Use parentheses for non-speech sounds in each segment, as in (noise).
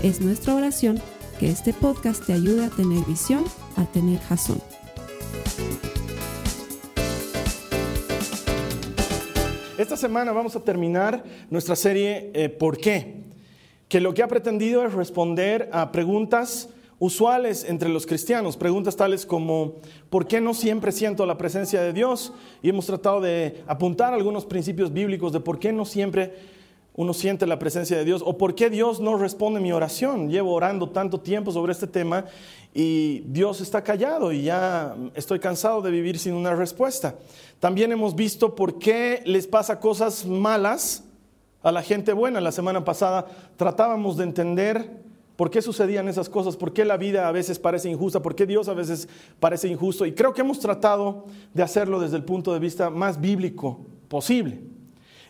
Es nuestra oración que este podcast te ayude a tener visión, a tener jazón. Esta semana vamos a terminar nuestra serie eh, ¿Por qué? Que lo que ha pretendido es responder a preguntas usuales entre los cristianos, preguntas tales como ¿por qué no siempre siento la presencia de Dios? Y hemos tratado de apuntar algunos principios bíblicos de por qué no siempre uno siente la presencia de Dios o por qué Dios no responde mi oración. Llevo orando tanto tiempo sobre este tema y Dios está callado y ya estoy cansado de vivir sin una respuesta. También hemos visto por qué les pasa cosas malas a la gente buena. La semana pasada tratábamos de entender por qué sucedían esas cosas, por qué la vida a veces parece injusta, por qué Dios a veces parece injusto. Y creo que hemos tratado de hacerlo desde el punto de vista más bíblico posible.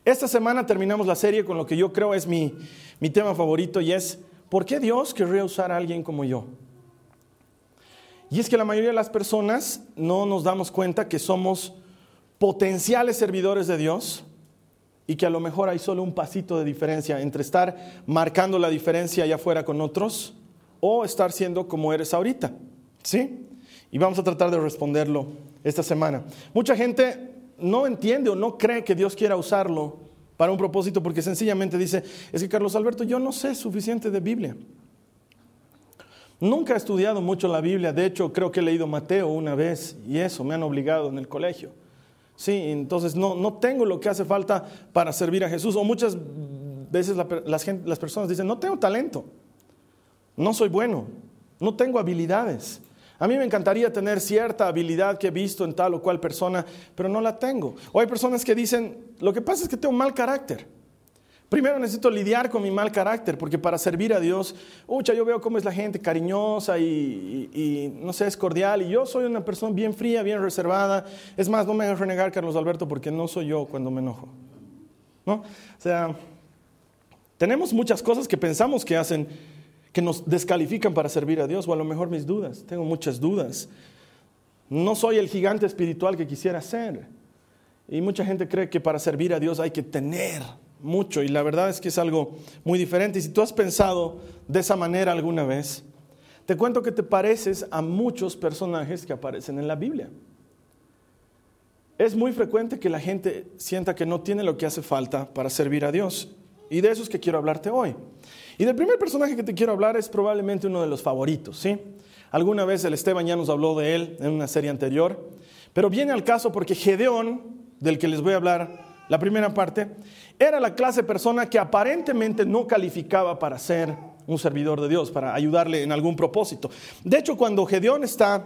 Esta semana terminamos la serie con lo que yo creo es mi, mi tema favorito y es, ¿por qué Dios querría usar a alguien como yo? Y es que la mayoría de las personas no nos damos cuenta que somos potenciales servidores de Dios y que a lo mejor hay solo un pasito de diferencia entre estar marcando la diferencia allá afuera con otros o estar siendo como eres ahorita. ¿Sí? Y vamos a tratar de responderlo esta semana. Mucha gente no entiende o no cree que Dios quiera usarlo para un propósito porque sencillamente dice, es que Carlos Alberto, yo no sé suficiente de Biblia. Nunca he estudiado mucho la Biblia, de hecho creo que he leído Mateo una vez y eso me han obligado en el colegio. Sí, entonces no, no tengo lo que hace falta para servir a Jesús. O muchas veces las, las personas dicen, no tengo talento, no soy bueno, no tengo habilidades. A mí me encantaría tener cierta habilidad que he visto en tal o cual persona, pero no la tengo. O hay personas que dicen, lo que pasa es que tengo mal carácter. Primero necesito lidiar con mi mal carácter, porque para servir a Dios, ucha, yo veo cómo es la gente cariñosa y, no sé, es cordial, y yo soy una persona bien fría, bien reservada. Es más, no me hagas renegar, Carlos Alberto, porque no soy yo cuando me enojo. ¿No? O sea, tenemos muchas cosas que pensamos que hacen que nos descalifican para servir a Dios, o a lo mejor mis dudas, tengo muchas dudas. No soy el gigante espiritual que quisiera ser. Y mucha gente cree que para servir a Dios hay que tener mucho, y la verdad es que es algo muy diferente. Y si tú has pensado de esa manera alguna vez, te cuento que te pareces a muchos personajes que aparecen en la Biblia. Es muy frecuente que la gente sienta que no tiene lo que hace falta para servir a Dios. Y de eso es que quiero hablarte hoy. Y del primer personaje que te quiero hablar es probablemente uno de los favoritos, ¿sí? Alguna vez el Esteban ya nos habló de él en una serie anterior, pero viene al caso porque Gedeón, del que les voy a hablar la primera parte, era la clase de persona que aparentemente no calificaba para ser un servidor de Dios, para ayudarle en algún propósito. De hecho, cuando Gedeón está,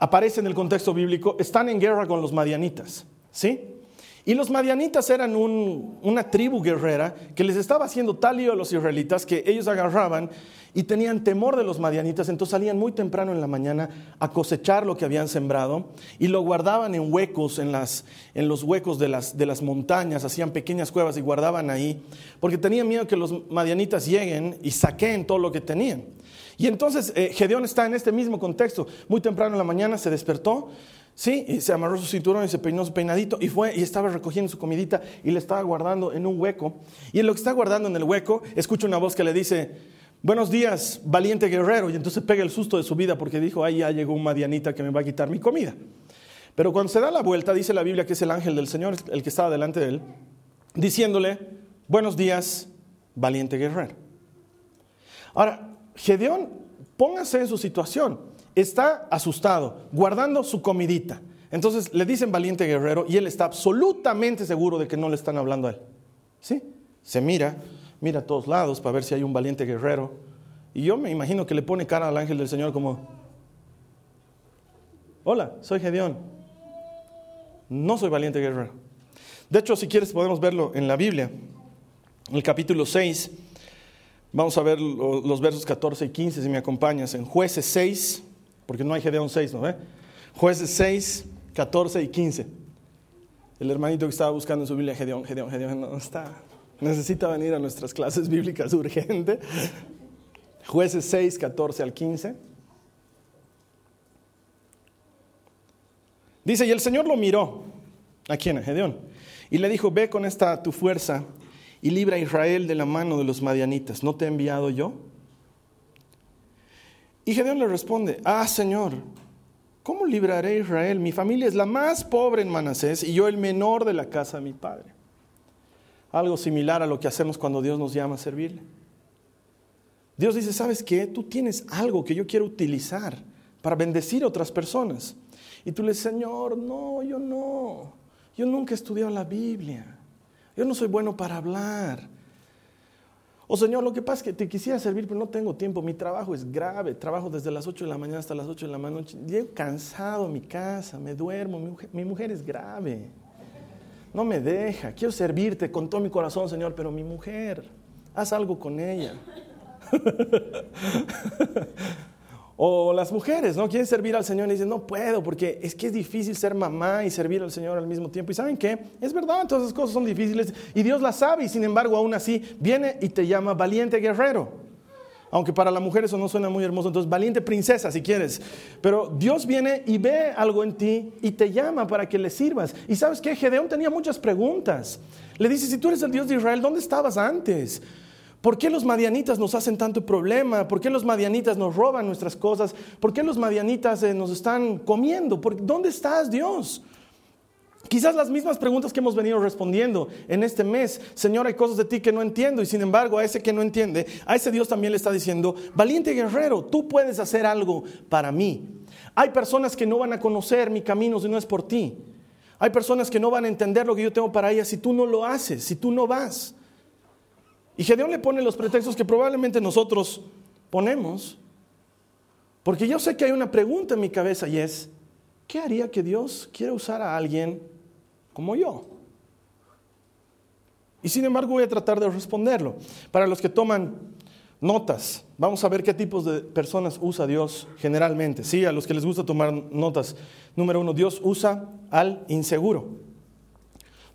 aparece en el contexto bíblico, están en guerra con los madianitas, ¿sí? Y los madianitas eran una tribu guerrera que les estaba haciendo tal lío a los israelitas que ellos agarraban y tenían temor de los madianitas, entonces salían muy temprano en la mañana a cosechar lo que habían sembrado y lo guardaban en huecos, en, las, en los huecos de las, montañas, hacían pequeñas cuevas y guardaban ahí, porque tenían miedo que los madianitas lleguen y saquen todo lo que tenían. Y entonces eh, Gedeón está en este mismo contexto, muy temprano en la mañana se despertó, Sí, y se amarró su cinturón y se peinó su peinadito y fue y estaba recogiendo su comidita y le estaba guardando en un hueco. Y en lo que está guardando en el hueco, escucha una voz que le dice, buenos días, valiente guerrero. Y entonces pega el susto de su vida porque dijo, ahí ya llegó un madianita que me va a quitar mi comida. Pero cuando se da la vuelta, dice la Biblia que es el ángel del Señor el que estaba delante de él, diciéndole, buenos días, valiente guerrero. Ahora, Gedeón, póngase en su situación está asustado, guardando su comidita. Entonces le dicen valiente guerrero y él está absolutamente seguro de que no le están hablando a él. ¿Sí? Se mira, mira a todos lados para ver si hay un valiente guerrero. Y yo me imagino que le pone cara al ángel del Señor como, hola, soy Gedeón. No soy valiente guerrero. De hecho, si quieres podemos verlo en la Biblia, en el capítulo 6, Vamos a ver los versos 14 y 15 si me acompañas en jueces 6, porque no hay Gedeón 6, ¿no? ve? Jueces 6, 14 y 15. El hermanito que estaba buscando en su Biblia, Gedeón, Gedeón, Gedeón, no está. Necesita venir a nuestras clases bíblicas urgente. Jueces 6, 14 al 15. Dice, y el Señor lo miró. ¿A quién? A Gedeón. Y le dijo, ve con esta tu fuerza y libra a Israel de la mano de los madianitas. ¿No te he enviado yo? Y Gedeón le responde, ah, Señor, ¿cómo libraré a Israel? Mi familia es la más pobre en Manasés y yo el menor de la casa de mi padre. Algo similar a lo que hacemos cuando Dios nos llama a servirle. Dios dice, ¿sabes qué? Tú tienes algo que yo quiero utilizar para bendecir a otras personas. Y tú le dices, Señor, no, yo no. Yo nunca he estudiado la Biblia. Yo no soy bueno para hablar. O Señor, lo que pasa es que te quisiera servir, pero no tengo tiempo. Mi trabajo es grave. Trabajo desde las 8 de la mañana hasta las 8 de la noche. Llego cansado a mi casa, me duermo. Mi mujer, mi mujer es grave. No me deja. Quiero servirte con todo mi corazón, Señor, pero mi mujer, haz algo con ella. (laughs) O las mujeres, ¿no? Quieren servir al Señor y dicen, no puedo, porque es que es difícil ser mamá y servir al Señor al mismo tiempo. Y saben qué? Es verdad, todas esas cosas son difíciles y Dios las sabe y sin embargo aún así viene y te llama valiente guerrero. Aunque para la mujer eso no suena muy hermoso, entonces valiente princesa si quieres. Pero Dios viene y ve algo en ti y te llama para que le sirvas. Y sabes qué? Gedeón tenía muchas preguntas. Le dice, si tú eres el Dios de Israel, ¿dónde estabas antes? ¿Por qué los madianitas nos hacen tanto problema? ¿Por qué los madianitas nos roban nuestras cosas? ¿Por qué los madianitas eh, nos están comiendo? ¿Dónde estás, Dios? Quizás las mismas preguntas que hemos venido respondiendo en este mes. Señor, hay cosas de ti que no entiendo y sin embargo a ese que no entiende, a ese Dios también le está diciendo, valiente guerrero, tú puedes hacer algo para mí. Hay personas que no van a conocer mi camino si no es por ti. Hay personas que no van a entender lo que yo tengo para ellas si tú no lo haces, si tú no vas. Y Gedeón le pone los pretextos que probablemente nosotros ponemos, porque yo sé que hay una pregunta en mi cabeza y es, ¿qué haría que Dios quiera usar a alguien como yo? Y sin embargo voy a tratar de responderlo. Para los que toman notas, vamos a ver qué tipos de personas usa Dios generalmente. Sí, a los que les gusta tomar notas. Número uno, Dios usa al inseguro.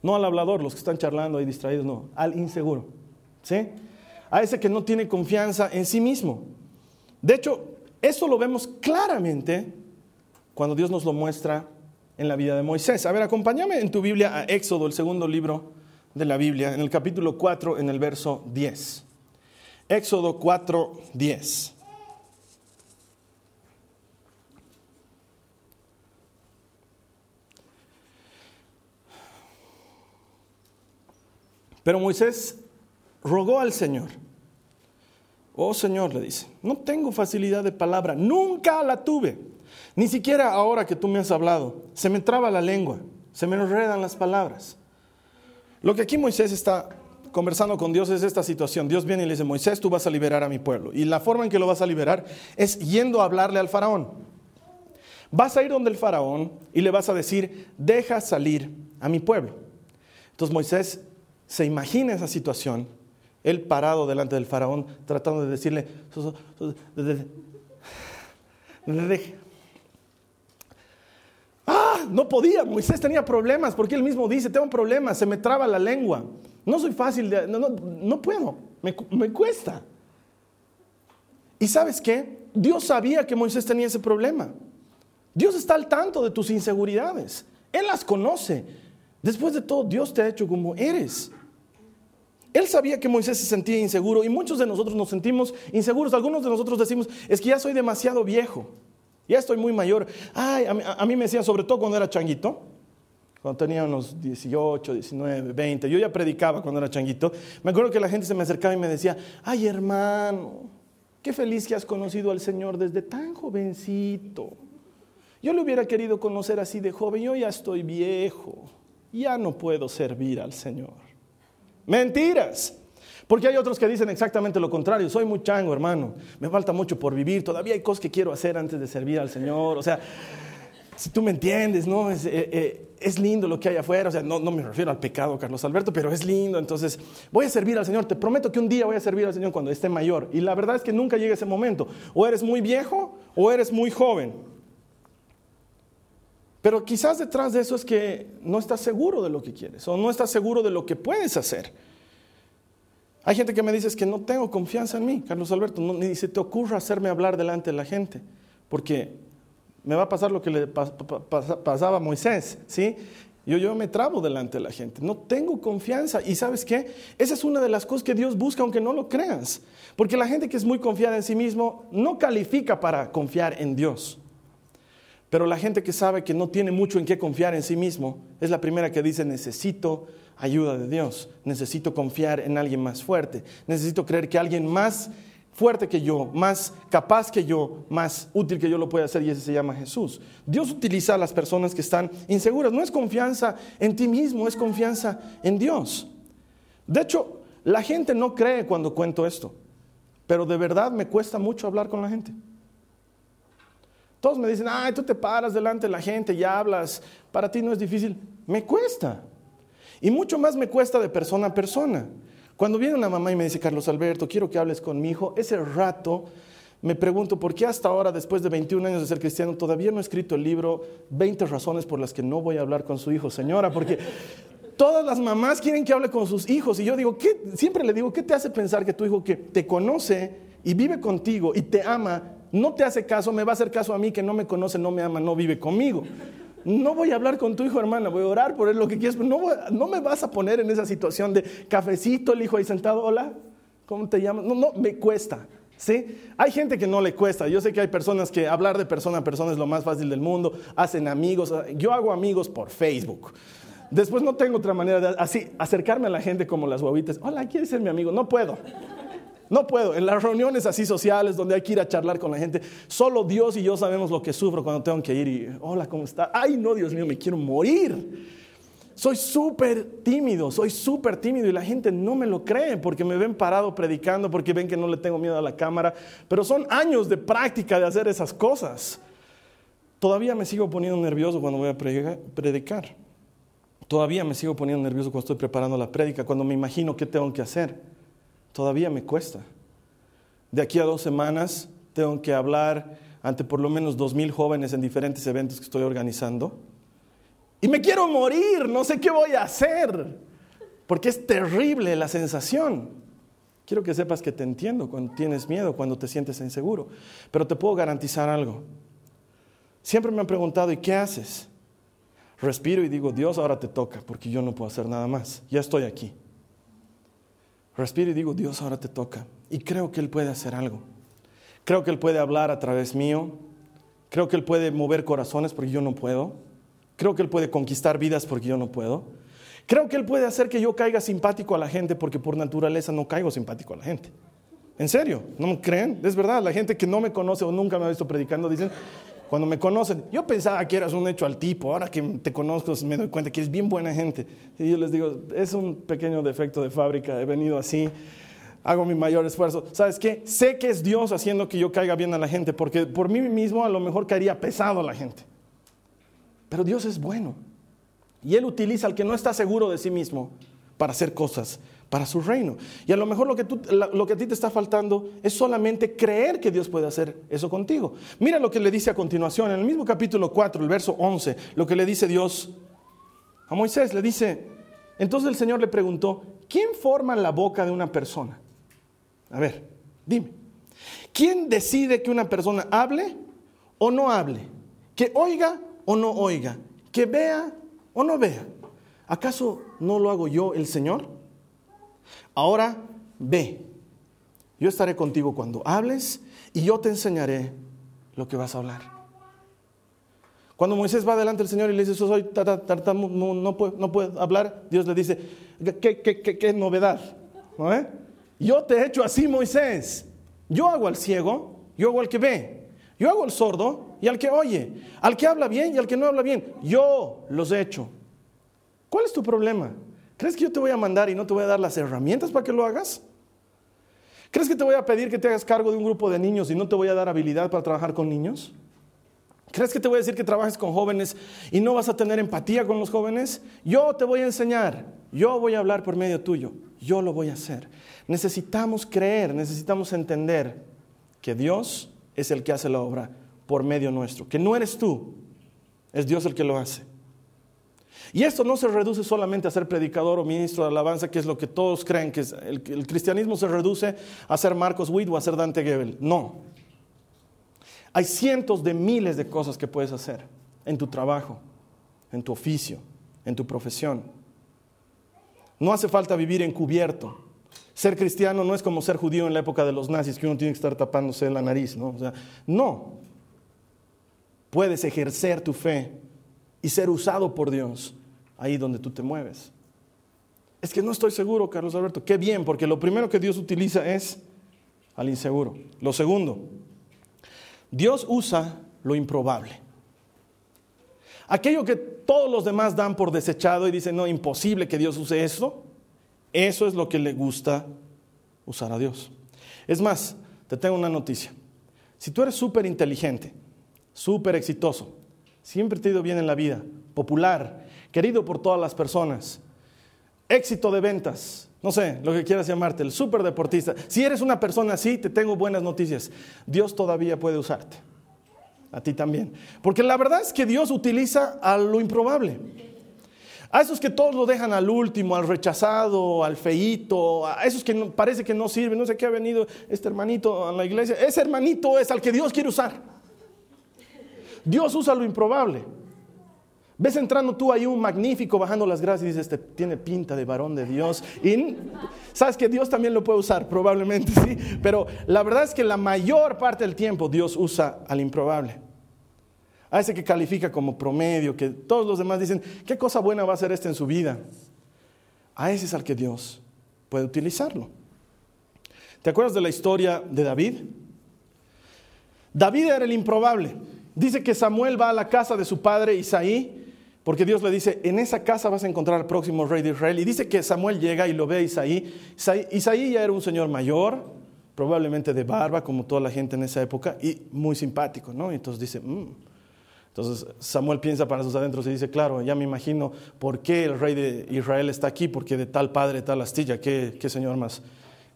No al hablador, los que están charlando ahí distraídos, no, al inseguro. ¿Sí? A ese que no tiene confianza en sí mismo. De hecho, eso lo vemos claramente cuando Dios nos lo muestra en la vida de Moisés. A ver, acompáñame en tu Biblia a Éxodo, el segundo libro de la Biblia, en el capítulo 4, en el verso 10. Éxodo 4, 10. Pero Moisés rogó al Señor. Oh Señor, le dice, no tengo facilidad de palabra, nunca la tuve, ni siquiera ahora que tú me has hablado, se me traba la lengua, se me enredan las palabras. Lo que aquí Moisés está conversando con Dios es esta situación. Dios viene y le dice, Moisés, tú vas a liberar a mi pueblo. Y la forma en que lo vas a liberar es yendo a hablarle al faraón. Vas a ir donde el faraón y le vas a decir, deja salir a mi pueblo. Entonces Moisés se imagina esa situación él parado delante del faraón, tratando de decirle, ah, no podía, Moisés tenía problemas, porque él mismo dice, tengo un problema, se me traba la lengua, no soy fácil, de, no puedo, me, me cuesta. ¿Y sabes qué? Dios sabía que Moisés tenía ese problema. Dios está al tanto de tus inseguridades. Él las conoce. Después de todo, Dios te ha hecho como eres. Él sabía que Moisés se sentía inseguro y muchos de nosotros nos sentimos inseguros. Algunos de nosotros decimos, es que ya soy demasiado viejo, ya estoy muy mayor. Ay, a mí, me decían, sobre todo cuando era changuito, cuando tenía unos 18, 19, 20, yo ya predicaba cuando era changuito. Me acuerdo que la gente se me acercaba y me decía, ay hermano, qué feliz que has conocido al Señor desde tan jovencito. Yo le hubiera querido conocer así de joven, yo ya estoy viejo, ya no puedo servir al Señor. Mentiras. Porque hay otros que dicen exactamente lo contrario. Soy muy chango, hermano. Me falta mucho por vivir. Todavía hay cosas que quiero hacer antes de servir al Señor. O sea, si tú me entiendes, ¿no? Es, eh, eh, es lindo lo que hay afuera, o sea, no, no, me refiero al pecado, Carlos Alberto, pero es lindo, entonces voy a servir al Señor, te prometo que un día voy a servir al Señor cuando esté mayor. Y la verdad es que nunca llega ese momento, o eres muy viejo o eres muy joven. Pero quizás detrás de eso es que no estás seguro de lo que quieres, o no estás seguro de lo que puedes hacer. Hay gente que me dice que no tengo confianza en mí, Carlos Alberto, ni se te ocurra hacerme hablar delante de la gente, porque me va a pasar lo que le pasaba a Moisés, ¿sí? Yo, yo me trabo delante de la gente, no tengo confianza. Y sabes qué? Esa es una de las cosas que Dios busca aunque no lo creas. Porque la gente que es muy confiada en sí mismo no califica para confiar en Dios. Pero la gente que sabe que no tiene mucho en qué confiar en sí mismo es la primera que dice necesito ayuda de Dios, necesito confiar en alguien más fuerte, necesito creer que alguien más fuerte que yo, más capaz que yo, más útil que yo lo puede hacer y ese se llama Jesús. Dios utiliza a las personas que están inseguras. No es confianza en ti mismo, es confianza en Dios. De hecho, la gente no cree cuando cuento esto, pero de verdad me cuesta mucho hablar con la gente. Todos me dicen, ay, tú te paras delante de la gente y hablas, para ti no es difícil. Me cuesta. Y mucho más me cuesta de persona a persona. Cuando viene una mamá y me dice, Carlos Alberto, quiero que hables con mi hijo, ese rato me pregunto, ¿por qué hasta ahora, después de 21 años de ser cristiano, todavía no he escrito el libro 20 razones por las que no voy a hablar con su hijo, señora? Porque todas las mamás quieren que hable con sus hijos. Y yo digo, siempre le digo, ¿qué te hace pensar que tu hijo que te conoce y vive contigo y te ama, no te hace caso, me va a hacer caso a mí que no me conoce, no me ama, no vive conmigo? No voy a hablar con tu hijo, hermana, voy a orar por él lo que quieras, pero no, me vas a poner en esa situación de cafecito, el hijo ahí sentado, hola, ¿cómo te llamas? No, no, me cuesta. ¿Sí? Hay gente que no le cuesta. Yo sé que hay personas que hablar de persona a persona es lo más fácil del mundo, hacen amigos. Yo hago amigos por Facebook. Después no tengo otra manera de así acercarme a la gente como las guavitas. Hola, ¿quieres ser mi amigo? No puedo. No puedo. En las reuniones así sociales donde hay que ir a charlar con la gente, solo Dios y yo sabemos lo que sufro cuando tengo que ir y, hola, ¿cómo está? Ay, no, Dios mío, me quiero morir. Soy súper tímido, soy súper tímido y la gente no me lo cree porque me ven parado predicando, porque ven que no le tengo miedo a la cámara, pero son años de práctica de hacer esas cosas. Todavía me sigo poniendo nervioso cuando voy a predicar. Todavía me sigo poniendo nervioso cuando estoy preparando la prédica, cuando me imagino qué tengo que hacer todavía me cuesta. De aquí a dos semanas tengo que hablar ante por lo menos dos mil jóvenes en diferentes eventos que estoy organizando. Y me quiero morir, no sé qué voy a hacer, porque es terrible la sensación. Quiero que sepas que te entiendo cuando tienes miedo, cuando te sientes inseguro, pero te puedo garantizar algo. Siempre me han preguntado, ¿y qué haces? Respiro y digo, Dios, ahora te toca, porque yo no puedo hacer nada más. Ya estoy aquí. Respiro y digo, Dios ahora te toca. Y creo que Él puede hacer algo. Creo que Él puede hablar a través mío. Creo que Él puede mover corazones porque yo no puedo. Creo que Él puede conquistar vidas porque yo no puedo. Creo que Él puede hacer que yo caiga simpático a la gente porque por naturaleza no caigo simpático a la gente. En serio, ¿no me creen? Es verdad, la gente que no me conoce o nunca me ha visto predicando dicen, cuando me conocen, yo pensaba que eras un hecho al tipo, ahora que te conozco me doy cuenta que es bien buena gente. Y yo les digo, es un pequeño defecto de fábrica, he venido así, hago mi mayor esfuerzo. ¿Sabes qué? Sé que es Dios haciendo que yo caiga bien a la gente, porque por mí mismo a lo mejor caería pesado a la gente. Pero Dios es bueno. Y Él utiliza al que no está seguro de sí mismo para hacer cosas para su reino. Y a lo mejor lo que, lo que a ti te está faltando es solamente creer que Dios puede hacer eso contigo. Mira lo que le dice a continuación, en el mismo capítulo 4, el verso 11, lo que le dice Dios a Moisés. Le dice, entonces el Señor le preguntó, ¿quién forma la boca de una persona? A ver, dime, ¿quién decide que una persona hable o no hable? ¿Que oiga o no oiga? ¿Que vea o no vea? ¿Acaso no lo hago yo, el Señor? Ahora ve, yo estaré contigo cuando hables y yo te enseñaré lo que vas a hablar. Cuando Moisés va delante del Señor y le dice, soy no, no, puedo, hablar, Dios le dice, ¿qué, qué, novedad? Yo te he hecho así, Moisés. Yo hago al ciego, yo hago al que ve, yo hago al sordo y al que oye, al que habla bien y al que no habla bien. Yo los he hecho. ¿Cuál es tu problema? ¿Crees que yo te voy a mandar y no te voy a dar las herramientas para que lo hagas? ¿Crees que te voy a pedir que te hagas cargo de un grupo de niños y no te voy a dar habilidad para trabajar con niños? ¿Crees que te voy a decir que trabajes con jóvenes y no vas a tener empatía con los jóvenes? Yo te voy a enseñar, yo voy a hablar por medio tuyo, yo lo voy a hacer. Necesitamos creer, necesitamos entender que Dios es el que hace la obra por medio nuestro, que no eres tú, es Dios el que lo hace. Y esto no se reduce solamente a ser predicador o ministro de alabanza, que es lo que todos creen que el cristianismo se reduce a ser Marcos Witt o a ser Dante Gebel. No. Hay cientos de miles de cosas que puedes hacer en tu trabajo, en tu oficio, en tu profesión. No hace falta vivir encubierto. Ser cristiano no es como ser judío en la época de los nazis, que uno tiene que estar tapándose la nariz, ¿no? O sea, no. Puedes ejercer tu fe y ser usado por Dios ahí donde tú te mueves. Es que no estoy seguro, Carlos Alberto. Qué bien, porque lo primero que Dios utiliza es al inseguro. Lo segundo, Dios usa lo improbable. Aquello que todos los demás dan por desechado y dicen, no, imposible que Dios use eso, eso es lo que le gusta usar a Dios. Es más, te tengo una noticia. Si tú eres súper inteligente, súper exitoso, siempre te ha ido bien en la vida, popular, querido por todas las personas, éxito de ventas, no sé, lo que quieras llamarte, el súper deportista. Si eres una persona así, te tengo buenas noticias. Dios todavía puede usarte. A ti también. Porque la verdad es que Dios utiliza a lo improbable. A esos que todos lo dejan al último, al rechazado, al feíto, a esos que parece que no sirven, no sé qué ha venido este hermanito a la iglesia. Ese hermanito es al que Dios quiere usar. Dios usa lo improbable. Ves entrando tú ahí un magnífico bajando las gracias y dices, este tiene pinta de varón de Dios. Y sabes que Dios también lo puede usar, probablemente (laughs) sí. Pero la verdad es que la mayor parte del tiempo Dios usa al improbable. A ese que califica como promedio, que todos los demás dicen, ¿qué cosa buena va a hacer este en su vida? A ese es al que Dios puede utilizarlo. ¿Te acuerdas de la historia de David? David era el improbable. Dice que Samuel va a la casa de su padre Isaí porque Dios le dice, en esa casa vas a encontrar al próximo rey de Israel. Y dice que Samuel llega y lo ve a Isaí. Isaí ya era un señor mayor, probablemente de barba, como toda la gente en esa época, y muy simpático, ¿no? Entonces dice, mm". entonces Samuel piensa para sus adentros y dice, claro, ya me imagino por qué el rey de Israel está aquí, porque de tal padre, tal astilla, qué, qué señor más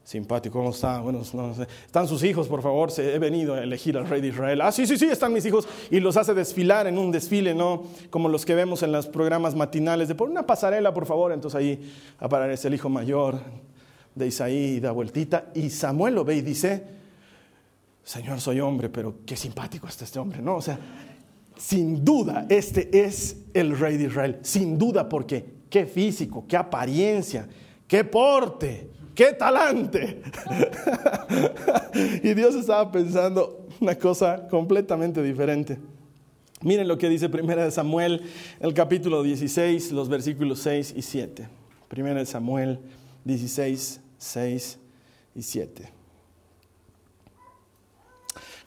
simpático, ¿cómo está? Bueno, no sé. Están sus hijos, por favor, he venido a elegir al rey de Israel. Ah, sí, sí, sí, están mis hijos. Y los hace desfilar en un desfile, ¿no? Como los que vemos en los programas matinales, de por una pasarela, por favor. Entonces ahí aparece el hijo mayor de Isaí y da vueltita. Y Samuel lo ve y dice, Señor, soy hombre, pero qué simpático está este hombre, ¿no? O sea, sin duda, este es el rey de Israel. Sin duda, porque qué físico, qué apariencia, qué porte ¡Qué talante! (laughs) y Dios estaba pensando una cosa completamente diferente. Miren lo que dice Primera de Samuel, el capítulo 16, los versículos 6 y 7. Primera de Samuel 16, 6 y 7.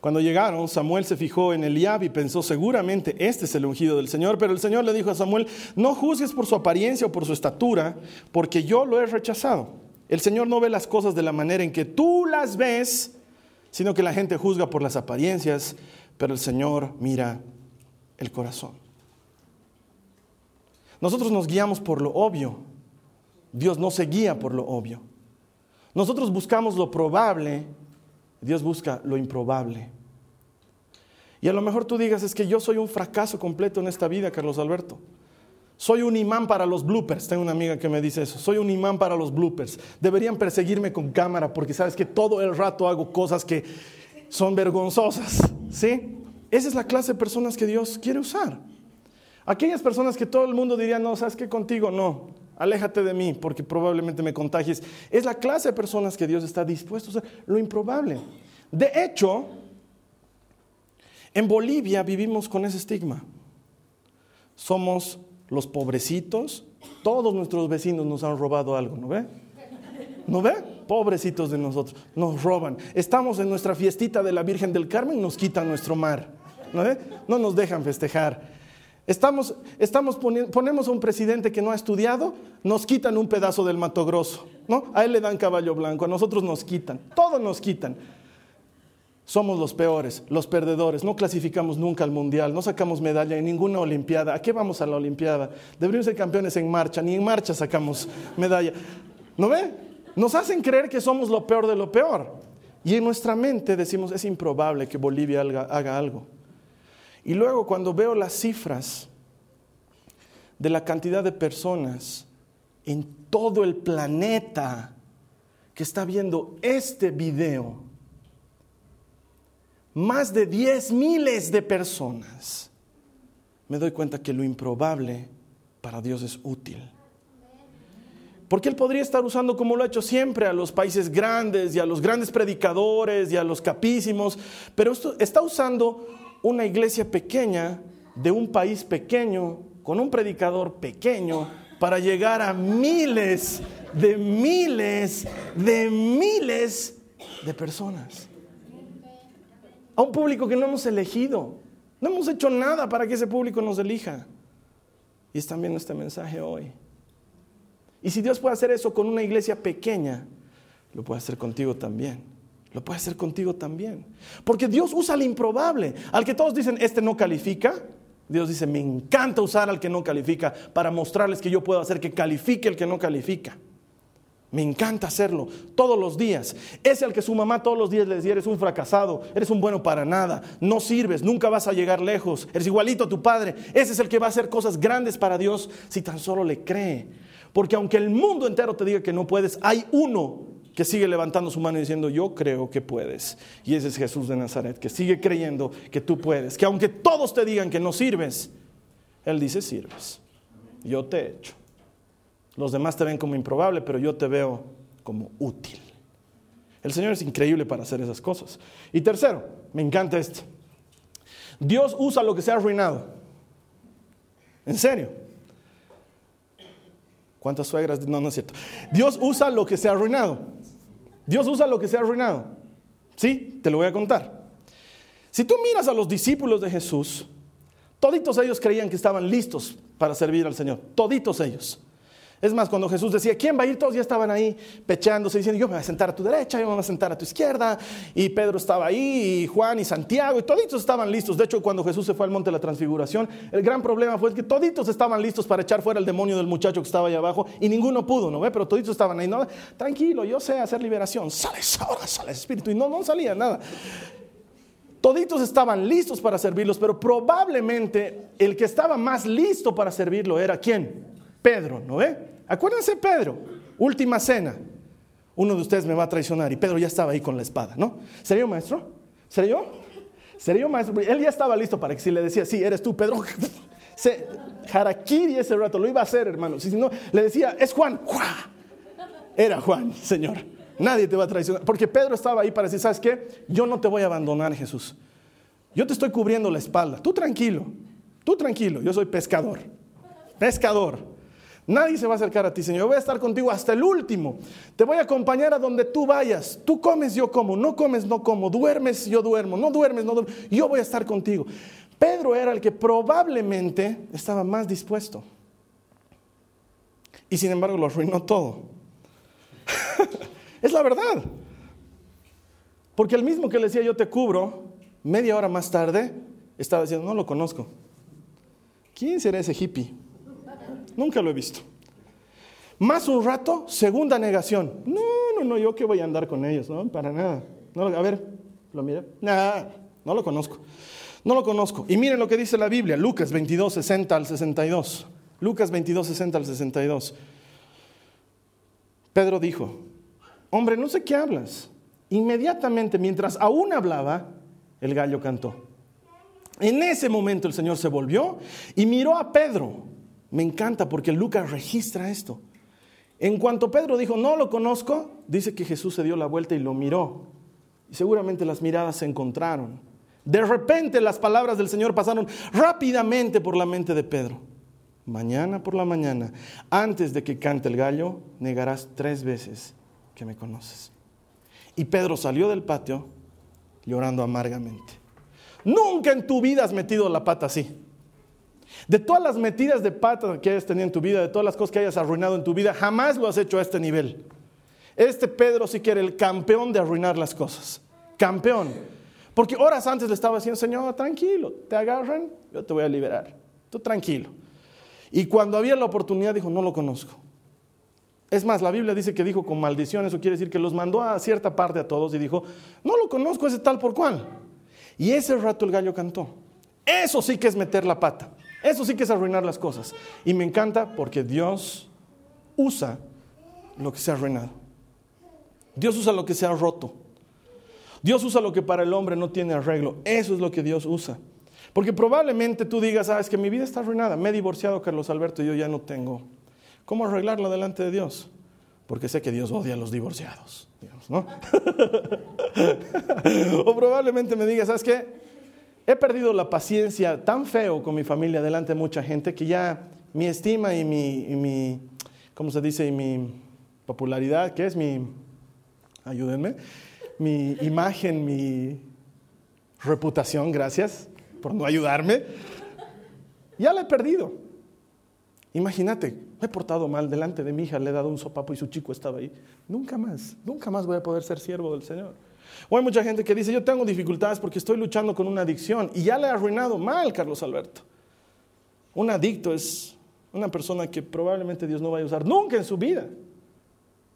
Cuando llegaron, Samuel se fijó en Eliab y pensó, seguramente este es el ungido del Señor. Pero el Señor le dijo a Samuel, no juzgues por su apariencia o por su estatura, porque yo lo he rechazado. El Señor no ve las cosas de la manera en que tú las ves, sino que la gente juzga por las apariencias, pero el Señor mira el corazón. Nosotros nos guiamos por lo obvio. Dios no se guía por lo obvio. Nosotros buscamos lo probable, Dios busca lo improbable. Y a lo mejor tú digas, es que yo soy un fracaso completo en esta vida, Carlos Alberto. Soy un imán para los bloopers. Tengo una amiga que me dice eso. Soy un imán para los bloopers. Deberían perseguirme con cámara porque sabes que todo el rato hago cosas que son vergonzosas. ¿Sí? Esa es la clase de personas que Dios quiere usar. Aquellas personas que todo el mundo diría, no, ¿sabes qué contigo? No, aléjate de mí porque probablemente me contagies. Es la clase de personas que Dios está dispuesto a usar. Lo improbable. De hecho, en Bolivia vivimos con ese estigma. Somos los pobrecitos, todos nuestros vecinos nos han robado algo, ¿no ve? ¿No ve? Pobrecitos de nosotros, nos roban. Estamos en nuestra fiestita de la Virgen del Carmen nos quitan nuestro mar, ¿no ve? No nos dejan festejar. Estamos, estamos ponemos a un presidente que no ha estudiado, nos quitan un pedazo del Mato Grosso, ¿no? A él le dan caballo blanco, a nosotros nos quitan, todos nos quitan. Somos los peores, los perdedores, no clasificamos nunca al mundial, no sacamos medalla en ninguna olimpiada. ¿A qué vamos a la olimpiada? Deberíamos ser campeones en marcha, ni en marcha sacamos medalla. ¿No ve? Nos hacen creer que somos lo peor de lo peor. Y en nuestra mente decimos, es improbable que Bolivia haga, algo. Y luego cuando veo las cifras de la cantidad de personas en todo el planeta que está viendo este video, más de 10 miles de personas, me doy cuenta que lo improbable para Dios es útil. Porque Él podría estar usando, como lo ha hecho siempre, a los países grandes y a los grandes predicadores y a los capísimos, pero esto, está usando una iglesia pequeña de un país pequeño, con un predicador pequeño, para llegar a miles de miles de miles de personas. A un público que no hemos elegido. No hemos hecho nada para que ese público nos elija. Y están viendo este mensaje hoy. Y si Dios puede hacer eso con una iglesia pequeña, lo puede hacer contigo también. Lo puede hacer contigo también. Porque Dios usa al improbable. Al que todos dicen, este no califica. Dios dice, me encanta usar al que no califica para mostrarles que yo puedo hacer que califique el que no califica. Me encanta hacerlo todos los días. Ese al que su mamá todos los días le decía, eres un fracasado, eres un bueno para nada, no sirves, nunca vas a llegar lejos, eres igualito a tu padre. Ese es el que va a hacer cosas grandes para Dios si tan solo le cree. Porque aunque el mundo entero te diga que no puedes, hay uno que sigue levantando su mano y diciendo, yo creo que puedes. Y ese es Jesús de Nazaret, que sigue creyendo que tú puedes. Que aunque todos te digan que no sirves, Él dice, sirves. Yo te he hecho. Los demás te ven como improbable, pero yo te veo como útil. El Señor es increíble para hacer esas cosas. Y tercero, me encanta esto. Dios usa lo que se ha arruinado. En serio. ¿Cuántas suegras? No, no es cierto. Dios usa lo que se ha arruinado. Dios usa lo que se ha arruinado. ¿Sí? Te lo voy a contar. Si tú miras a los discípulos de Jesús, toditos ellos creían que estaban listos para servir al Señor. Toditos ellos. Es más, cuando Jesús decía, ¿quién va a ir? Todos ya estaban ahí pechándose, diciendo, yo me voy a sentar a tu derecha, yo me voy a sentar a tu izquierda. Y Pedro estaba ahí, y Juan y Santiago, y toditos estaban listos. De hecho, cuando Jesús se fue al monte de la transfiguración, el gran problema fue que toditos estaban listos para echar fuera el demonio del muchacho que estaba ahí abajo, y ninguno pudo, ¿no ve? Pero toditos estaban ahí, no, tranquilo, yo sé hacer liberación, sales ahora, sales espíritu, y no, no salía nada. Toditos estaban listos para servirlos, pero probablemente el que estaba más listo para servirlo era ¿quién? Pedro, ¿no ve? Acuérdense Pedro, última cena. Uno de ustedes me va a traicionar y Pedro ya estaba ahí con la espada, ¿no? ¿Sería yo maestro? ¿Sería yo? ¿Sería yo maestro? Él ya estaba listo para que si le decía, sí, eres tú, Pedro. (laughs) Se, ese rato, lo iba a hacer, hermano. Si no, le decía, es Juan. Era Juan, (laughs) Señor. Nadie te va a traicionar. Porque Pedro estaba ahí para decir, ¿sabes qué? Yo no te voy a abandonar, Jesús. Yo te estoy cubriendo la espalda. Tú tranquilo, tú tranquilo. Yo soy pescador. Pescador. Nadie se va a acercar a ti, Señor. Yo voy a estar contigo hasta el último. Te voy a acompañar a donde tú vayas. Tú comes, yo como. No comes, no como. Duermes, yo duermo. No duermes, no duermo. Yo voy a estar contigo. Pedro era el que probablemente estaba más dispuesto. Y sin embargo lo arruinó todo. (laughs) es la verdad. Porque el mismo que le decía yo te cubro, media hora más tarde, estaba diciendo, no lo conozco. ¿Quién será ese hippie? Nunca lo he visto. Más un rato, segunda negación. No, no, no, yo qué voy a andar con ellos, no, para nada. a ver, lo. Nada, no lo conozco. No lo conozco. Y miren lo que dice la Biblia, Lucas 22, 60 al 62. Lucas 22, 60 al 62. Pedro dijo, hombre, no sé qué hablas. Inmediatamente, mientras aún hablaba, el gallo cantó. En ese momento el Señor se volvió y miró a Pedro me encanta porque Lucas registra esto. En cuanto Pedro dijo, no lo conozco, dice que Jesús se dio la vuelta y lo miró. Y seguramente las miradas se encontraron. De repente las palabras del Señor pasaron rápidamente por la mente de Pedro. Mañana por la mañana, antes de que cante el gallo, negarás tres veces que me conoces. Y Pedro salió del patio llorando amargamente. Nunca en tu vida has metido la pata así. De todas las metidas de pata que hayas tenido en tu vida, de todas las cosas que hayas arruinado en tu vida, jamás lo has hecho a este nivel. Este Pedro sí que era el campeón de arruinar las cosas. Campeón. Porque horas antes le estaba diciendo, Señor, tranquilo, te agarran, yo te voy a liberar. Tú tranquilo. Y cuando había la oportunidad dijo, no lo conozco. Es más, la Biblia dice que dijo con maldición, eso quiere decir que los mandó a cierta parte a todos y dijo, no lo conozco ese tal por cual. Y ese rato el gallo cantó. Eso sí que es meter la pata. Eso sí que es arruinar las cosas. Y me encanta porque Dios usa lo que se ha arruinado. Dios usa lo que se ha roto. Dios usa lo que para el hombre no tiene arreglo. Eso es lo que Dios usa. Porque probablemente tú digas, sabes ah, que mi vida está arruinada. Me he divorciado, Carlos Alberto, y yo ya no tengo cómo arreglarla delante de Dios. Porque sé que Dios odia a los divorciados. ¿no? (laughs) o probablemente me digas, ¿sabes qué? He perdido la paciencia tan feo con mi familia delante de mucha gente que ya mi estima y mi, y ¿cómo se dice? Y mi popularidad, ¿qué es mi, ayúdenme, mi imagen, mi reputación, gracias por no ayudarme, ya la he perdido. Imagínate, me he portado mal delante de mi hija, le he dado un sopapo y su chico estaba ahí. Nunca más, nunca más voy a poder ser siervo del Señor. O hay mucha gente que dice, yo tengo dificultades porque estoy luchando con una adicción y ya le he arruinado mal, Carlos Alberto. Un adicto es una persona que probablemente Dios no vaya a usar nunca en su vida.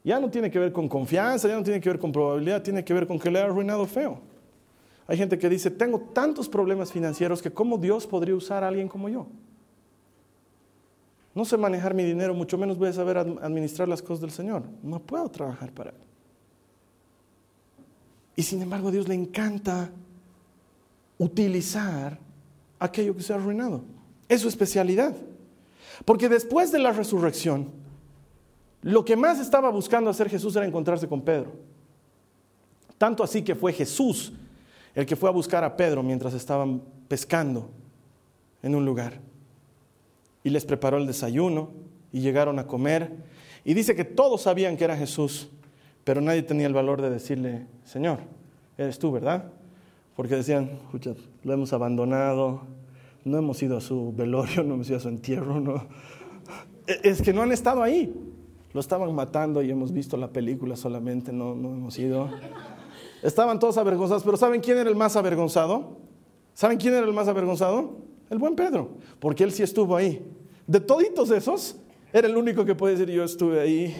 Ya no tiene que ver con confianza, ya no tiene que ver con probabilidad, tiene que ver con que le ha arruinado feo. Hay gente que dice, tengo tantos problemas financieros que cómo Dios podría usar a alguien como yo. No sé manejar mi dinero, mucho menos voy a saber administrar las cosas del Señor. No puedo trabajar para Él. Y sin embargo a Dios le encanta utilizar aquello que se ha arruinado. Es su especialidad. Porque después de la resurrección, lo que más estaba buscando hacer Jesús era encontrarse con Pedro. Tanto así que fue Jesús el que fue a buscar a Pedro mientras estaban pescando en un lugar. Y les preparó el desayuno y llegaron a comer. Y dice que todos sabían que era Jesús, pero nadie tenía el valor de decirle, Señor, eres tú, ¿verdad? Porque decían, escucha, lo hemos abandonado, no hemos ido a su velorio, no hemos ido a su entierro. (laughs) E, es que no han estado ahí. Lo estaban matando y hemos visto la película solamente, no, no hemos ido. Estaban todos avergonzados, pero ¿saben quién era el más avergonzado? ¿Saben quién era el más avergonzado? El buen Pedro, porque él sí estuvo ahí. De toditos esos, era el único que puede decir yo estuve ahí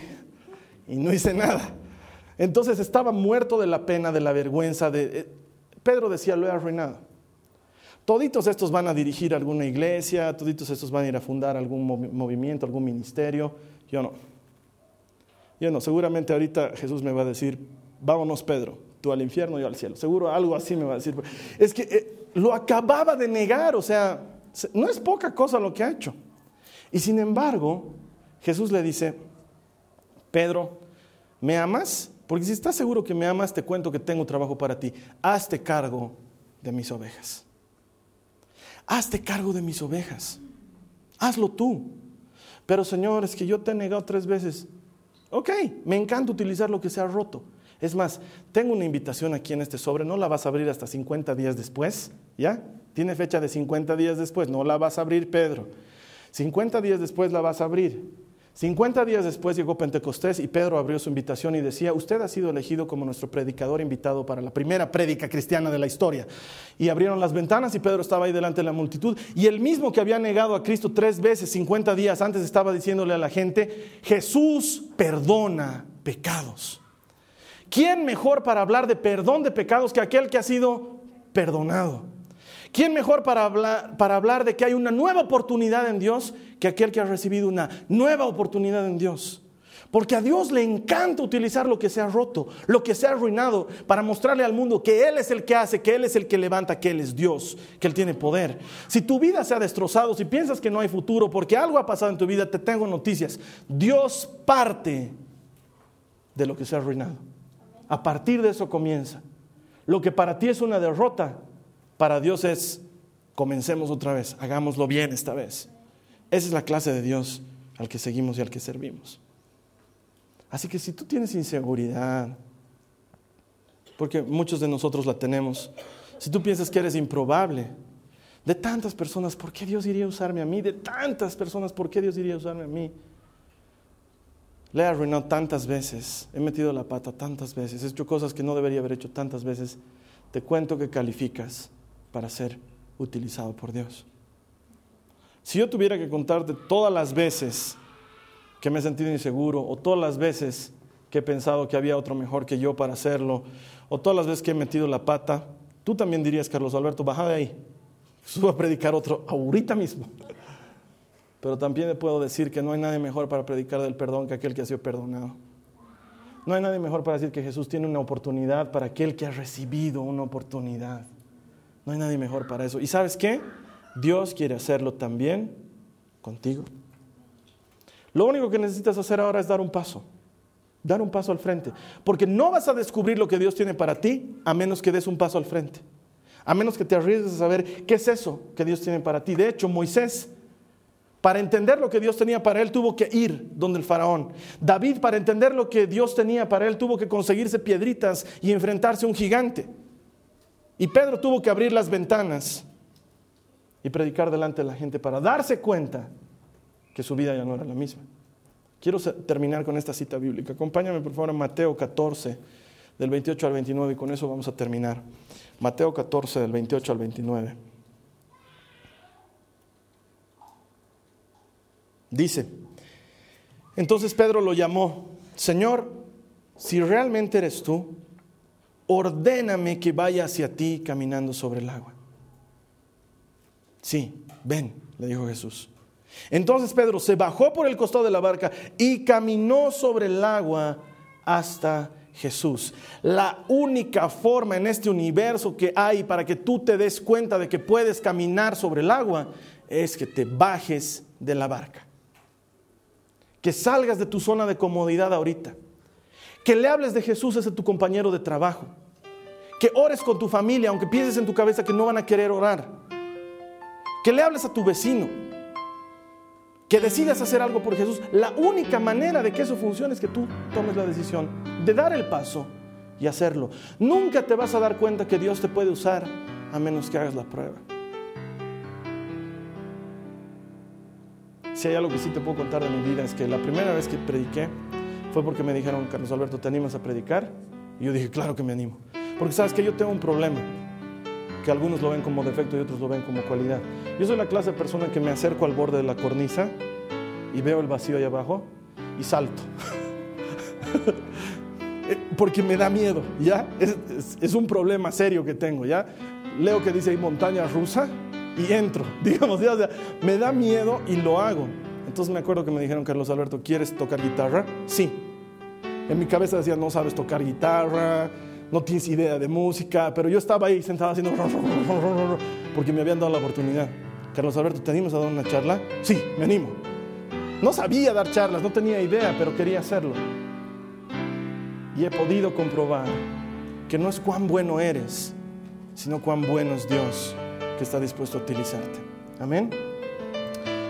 y no hice nada. Entonces estaba muerto de la pena, de la vergüenza. De... Eh, Pedro decía, lo he arruinado. Toditos estos van a dirigir alguna iglesia, toditos estos van a ir a fundar algún movimiento, algún ministerio. Yo no. Yo no. Seguramente ahorita Jesús me va a decir, vámonos Pedro, tú al infierno, yo al cielo. Seguro algo así me va a decir. Es que eh, lo acababa de negar, o sea, no es poca cosa lo que ha hecho. Y sin embargo, Jesús le dice, Pedro, ¿me amas? Porque si estás seguro que me amas, te cuento que tengo trabajo para ti. Hazte cargo de mis ovejas. Hazte cargo de mis ovejas. Hazlo tú. Pero Señor, es que yo te he negado tres veces. Ok, me encanta utilizar lo que se ha roto. Es más, tengo una invitación aquí en este sobre, no la vas a abrir hasta 50 días después, ¿ya? Tiene fecha de 50 días después, no la vas a abrir, Pedro. 50 días después la vas a abrir. 50 días después llegó Pentecostés y Pedro abrió su invitación y decía, usted ha sido elegido como nuestro predicador invitado para la primera prédica cristiana de la historia. Y abrieron las ventanas y Pedro estaba ahí delante de la multitud. Y el mismo que había negado a Cristo tres veces, 50 días antes, estaba diciéndole a la gente, Jesús perdona pecados. ¿Quién mejor para hablar de perdón de pecados que aquel que ha sido perdonado? ¿Quién mejor para hablar, de que hay una nueva oportunidad en Dios que aquel que ha recibido una nueva oportunidad en Dios? Porque a Dios le encanta utilizar lo que se ha roto, lo que se ha arruinado, para mostrarle al mundo que Él es el que hace, que Él es el que levanta, que Él es Dios, que Él tiene poder. Si tu vida se ha destrozado, si piensas que no hay futuro porque algo ha pasado en tu vida, te tengo noticias. Dios parte de lo que se ha arruinado. A partir de eso comienza. Lo que para ti es una derrota, para Dios es, comencemos otra vez, hagámoslo bien esta vez. Esa es la clase de Dios al que seguimos y al que servimos. Así que si tú tienes inseguridad, porque muchos de nosotros la tenemos, si tú piensas que eres improbable, de tantas personas, ¿por qué Dios iría a usarme a mí? De tantas personas, ¿por qué Dios iría a usarme a mí? Le he arruinado tantas veces, he metido la pata tantas veces, he hecho cosas que no debería haber hecho tantas veces te cuento que calificas para ser utilizado por Dios. Si yo tuviera que contarte todas las veces que me he sentido inseguro o todas las veces que he pensado que había otro mejor que yo para hacerlo o todas las veces que he metido la pata, tú también dirías, Carlos Alberto, baja de ahí, suba a predicar otro ahorita mismo. (laughs) Pero también le puedo decir que no hay nadie mejor para predicar del perdón que aquel que ha sido perdonado. No hay nadie mejor para decir que Jesús tiene una oportunidad para aquel que ha recibido una oportunidad. No hay nadie mejor para eso. ¿Y sabes qué? Dios quiere hacerlo también contigo. Lo único que necesitas hacer ahora es dar un paso. Dar un paso al frente. Porque no vas a descubrir lo que Dios tiene para ti a menos que des un paso al frente. A menos que te arriesgues a saber qué es eso que Dios tiene para ti. De hecho, Moisés, para entender lo que Dios tenía para él, tuvo que ir donde el faraón. David, para entender lo que Dios tenía para él, tuvo que conseguirse piedritas y enfrentarse a un gigante. Y Pedro tuvo que abrir las ventanas y predicar delante de la gente para darse cuenta que su vida ya no era la misma. Quiero terminar con esta cita bíblica. Acompáñame por favor a Mateo 14, del 28 al 29, y con eso vamos a terminar. Mateo 14, del 28 al 29. Dice, entonces Pedro lo llamó, Señor, si realmente eres tú, ordéname que vaya hacia ti caminando sobre el agua. Sí, ven, le dijo Jesús. Entonces Pedro se bajó por el costado de la barca y caminó sobre el agua hasta Jesús. La única forma en este universo que hay para que tú te des cuenta de que puedes caminar sobre el agua es que te bajes de la barca. Que salgas de tu zona de comodidad ahorita. Que le hables de Jesús a tu compañero de trabajo. Que ores con tu familia, aunque pienses en tu cabeza que no van a querer orar que le hables a tu vecino, que decidas hacer algo por Jesús. La única manera de que eso funcione es que tú tomes la decisión de dar el paso y hacerlo. Nunca te vas a dar cuenta que Dios te puede usar a menos que hagas la prueba. Si hay algo que sí te puedo contar de mi vida es que la primera vez que prediqué fue porque me dijeron, Carlos Alberto, ¿te animas a predicar? Y yo dije, claro que me animo. Porque sabes que yo tengo un problema que algunos lo ven como defecto y otros lo ven como cualidad. Yo soy la clase de persona que me acerco al borde de la cornisa y veo el vacío ahí abajo y salto. (laughs) Porque me da miedo, ¿ya? Es, un problema serio que tengo, ¿ya? Leo que dice ahí montaña rusa y entro, (laughs) digamos, ¿ya? me da miedo y lo hago. Entonces me acuerdo que me dijeron, Carlos Alberto, ¿quieres tocar guitarra? Sí. En mi cabeza decía, no sabes tocar guitarra, no tienes idea de música, pero yo estaba ahí sentado haciendo porque me habían dado la oportunidad. Carlos Alberto, ¿te animas a dar una charla? Sí, me animo. No sabía dar charlas, no tenía idea, pero quería hacerlo. Y he podido comprobar que no es cuán bueno eres, sino cuán bueno es Dios que está dispuesto a utilizarte. Amén.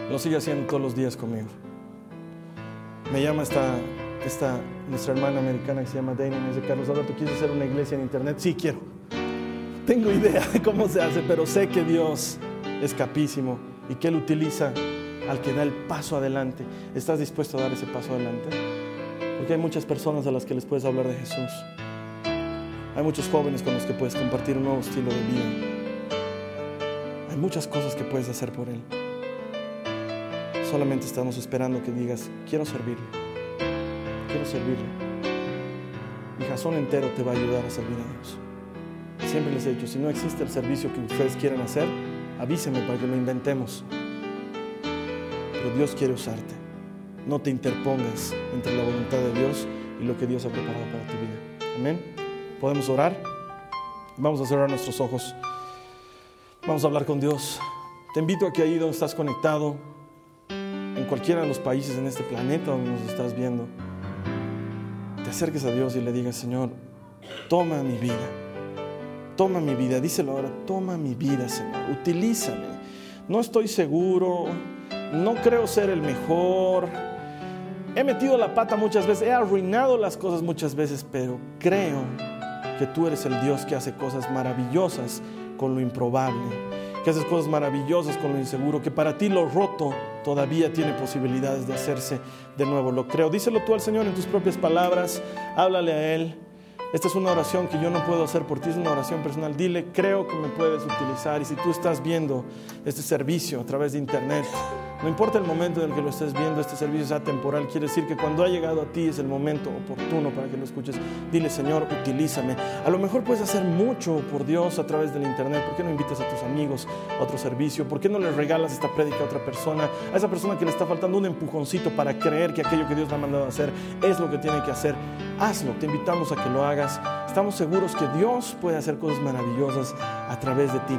Lo sigue haciendo todos los días conmigo. Me llama esta esta, nuestra hermana americana que se llama Dana me dice, Carlos Alberto, ¿quieres hacer una iglesia en internet? Sí, quiero. Tengo idea de cómo se hace, pero sé que Dios es capísimo y que Él utiliza al que da el paso adelante. ¿Estás dispuesto a dar ese paso adelante? Porque hay muchas personas a las que les puedes hablar de Jesús. Hay muchos jóvenes con los que puedes compartir un nuevo estilo de vida. Hay muchas cosas que puedes hacer por Él. Solamente estamos esperando que digas, quiero servirle quiero servirle. Mi jazón entero te va a ayudar a servir a Dios. Siempre les he dicho, si no existe el servicio que ustedes quieran hacer, avísenme para que lo inventemos. Pero Dios quiere usarte. No te interpongas entre la voluntad de Dios y lo que Dios ha preparado para tu vida. Amén. ¿Podemos orar? Vamos a cerrar nuestros ojos. Vamos a hablar con Dios. Te invito a que ahí donde estás conectado, en cualquiera de los países en este planeta donde nos estás viendo, te acerques a Dios y le digas, Señor, toma mi vida, toma mi vida, díselo ahora, toma mi vida, Señor, utilízame. No estoy seguro, no creo ser el mejor, he metido la pata muchas veces, he arruinado las cosas muchas veces, pero creo que tú eres el Dios que hace cosas maravillosas con lo improbable que haces cosas maravillosas con lo inseguro, que para ti lo roto todavía tiene posibilidades de hacerse de nuevo. Lo creo. Díselo tú al Señor en tus propias palabras, háblale a Él. Esta es una oración que yo no puedo hacer por ti, es una oración personal. Dile, creo que me puedes utilizar. Y si tú estás viendo este servicio a través de internet, no importa el momento en el que lo estés viendo, este servicio sea temporal, quiere decir que cuando ha llegado a ti es el momento oportuno para que lo escuches. Dile, Señor, utilízame. A lo mejor puedes hacer mucho por Dios a través del internet. ¿Por qué no invitas a tus amigos a otro servicio? ¿Por qué no le regalas esta prédica a otra persona? A esa persona que le está faltando un empujoncito para creer que aquello que Dios le ha mandado a hacer es lo que tiene que hacer. Hazlo, te invitamos a que lo hagas. Estamos seguros que Dios puede hacer cosas maravillosas a través de ti.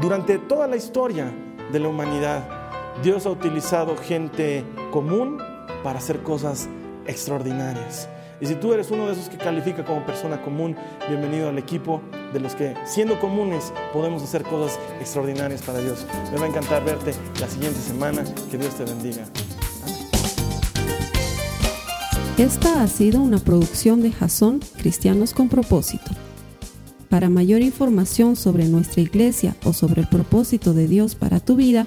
Durante toda la historia de la humanidad, Dios ha utilizado gente común para hacer cosas extraordinarias. Y si tú eres uno de esos que califica como persona común, bienvenido al equipo de los que siendo comunes podemos hacer cosas extraordinarias para Dios. Me va a encantar verte la siguiente semana. Que Dios te bendiga. Esta ha sido una producción de Jason Cristianos con propósito. Para mayor información sobre nuestra iglesia o sobre el propósito de Dios para tu vida,